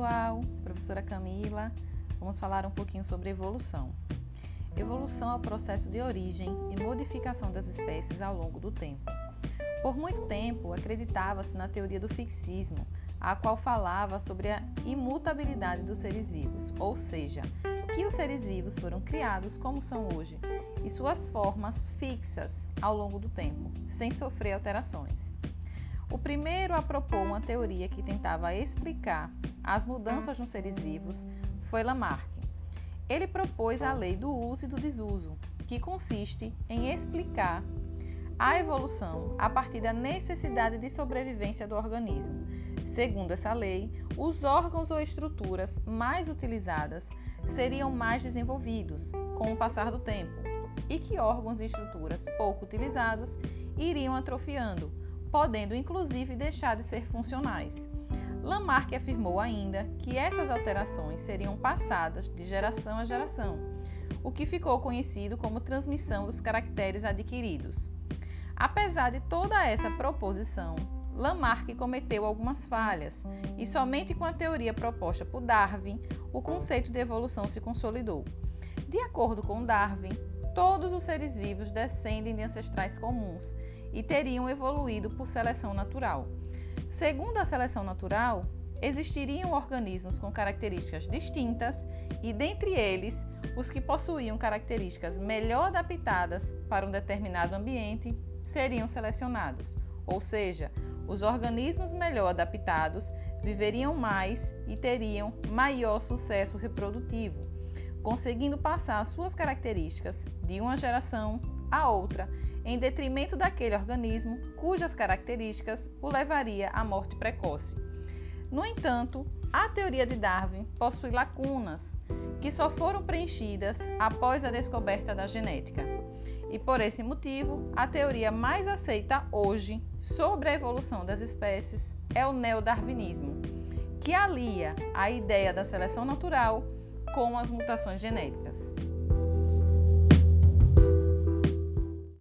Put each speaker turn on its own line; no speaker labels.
pessoal, professora Camila. Vamos falar um pouquinho sobre evolução. Evolução é o processo de origem e modificação das espécies ao longo do tempo. Por muito tempo, acreditava-se na teoria do fixismo, a qual falava sobre a imutabilidade dos seres vivos, ou seja, que os seres vivos foram criados como são hoje e suas formas fixas ao longo do tempo, sem sofrer alterações. O primeiro a propor uma teoria que tentava explicar as mudanças nos seres vivos foi Lamarck. Ele propôs a lei do uso e do desuso, que consiste em explicar a evolução a partir da necessidade de sobrevivência do organismo. Segundo essa lei, os órgãos ou estruturas mais utilizadas seriam mais desenvolvidos com o passar do tempo, e que órgãos e estruturas pouco utilizados iriam atrofiando, podendo inclusive deixar de ser funcionais. Lamarck afirmou ainda que essas alterações seriam passadas de geração a geração, o que ficou conhecido como transmissão dos caracteres adquiridos. Apesar de toda essa proposição, Lamarck cometeu algumas falhas, e somente com a teoria proposta por Darwin, o conceito de evolução se consolidou. De acordo com Darwin, todos os seres vivos descendem de ancestrais comuns e teriam evoluído por seleção natural. Segundo a seleção natural, existiriam organismos com características distintas e, dentre eles, os que possuíam características melhor adaptadas para um determinado ambiente seriam selecionados, ou seja, os organismos melhor adaptados viveriam mais e teriam maior sucesso reprodutivo, conseguindo passar suas características de uma geração a outra em detrimento daquele organismo cujas características o levaria à morte precoce. No entanto, a teoria de Darwin possui lacunas que só foram preenchidas após a descoberta da genética. E por esse motivo, a teoria mais aceita hoje sobre a evolução das espécies é o neodarwinismo, que alia a ideia da seleção natural com as mutações genéticas.